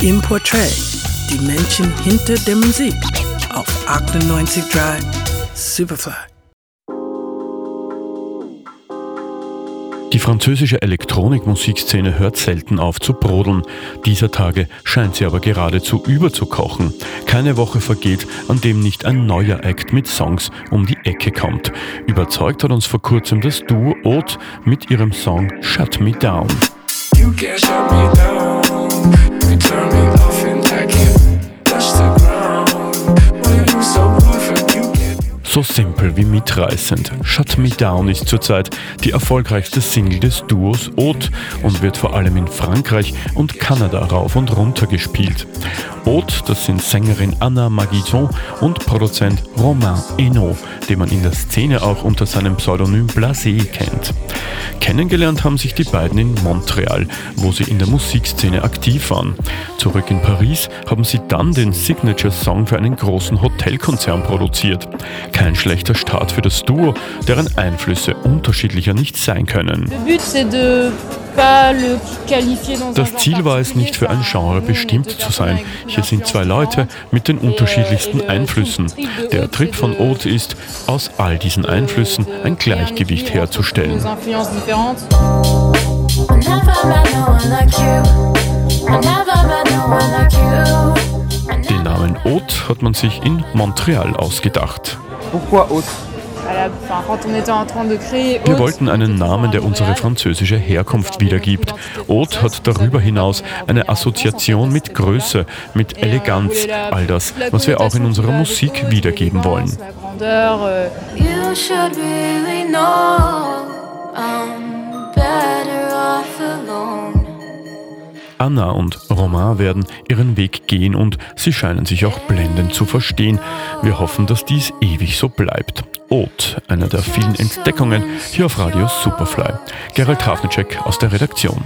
Im Portrait, die Menschen hinter der Musik auf 98.3 Superfly. Die französische Elektronikmusikszene hört selten auf zu brodeln. Dieser Tage scheint sie aber geradezu überzukochen. Keine Woche vergeht, an dem nicht ein neuer Act mit Songs um die Ecke kommt. Überzeugt hat uns vor kurzem das Duo Oat mit ihrem Song Shut Me Down. You can't shut me down. You turn me so simpel wie mitreißend. Shut Me Down ist zurzeit die erfolgreichste Single des Duos Haute und wird vor allem in Frankreich und Kanada rauf und runter gespielt. Haute, das sind Sängerin Anna Maguizon und Produzent Romain Eno, den man in der Szene auch unter seinem Pseudonym Blasé kennt. Kennengelernt haben sich die beiden in Montreal, wo sie in der Musikszene aktiv waren. Zurück in Paris haben sie dann den Signature-Song für einen großen Hotelkonzern produziert. Kein schlechter Start für das Duo, deren Einflüsse unterschiedlicher nicht sein können. Das Ziel war es nicht für ein Genre bestimmt zu sein. Hier sind zwei Leute mit den unterschiedlichsten Einflüssen. Der Trick von Oath ist, aus all diesen Einflüssen ein Gleichgewicht herzustellen. Den Namen Oath hat man sich in Montreal ausgedacht. Pourquoi Haute? Wir wollten einen Namen, der unsere französische Herkunft wiedergibt. Haute hat darüber hinaus eine Assoziation mit Größe, mit Eleganz, all das, was wir auch in unserer Musik wiedergeben wollen. You should really know I'm Anna und Romain werden ihren Weg gehen und sie scheinen sich auch blendend zu verstehen. Wir hoffen, dass dies ewig so bleibt. Oat, einer der vielen Entdeckungen hier auf Radio Superfly. Gerald Hafnicek aus der Redaktion.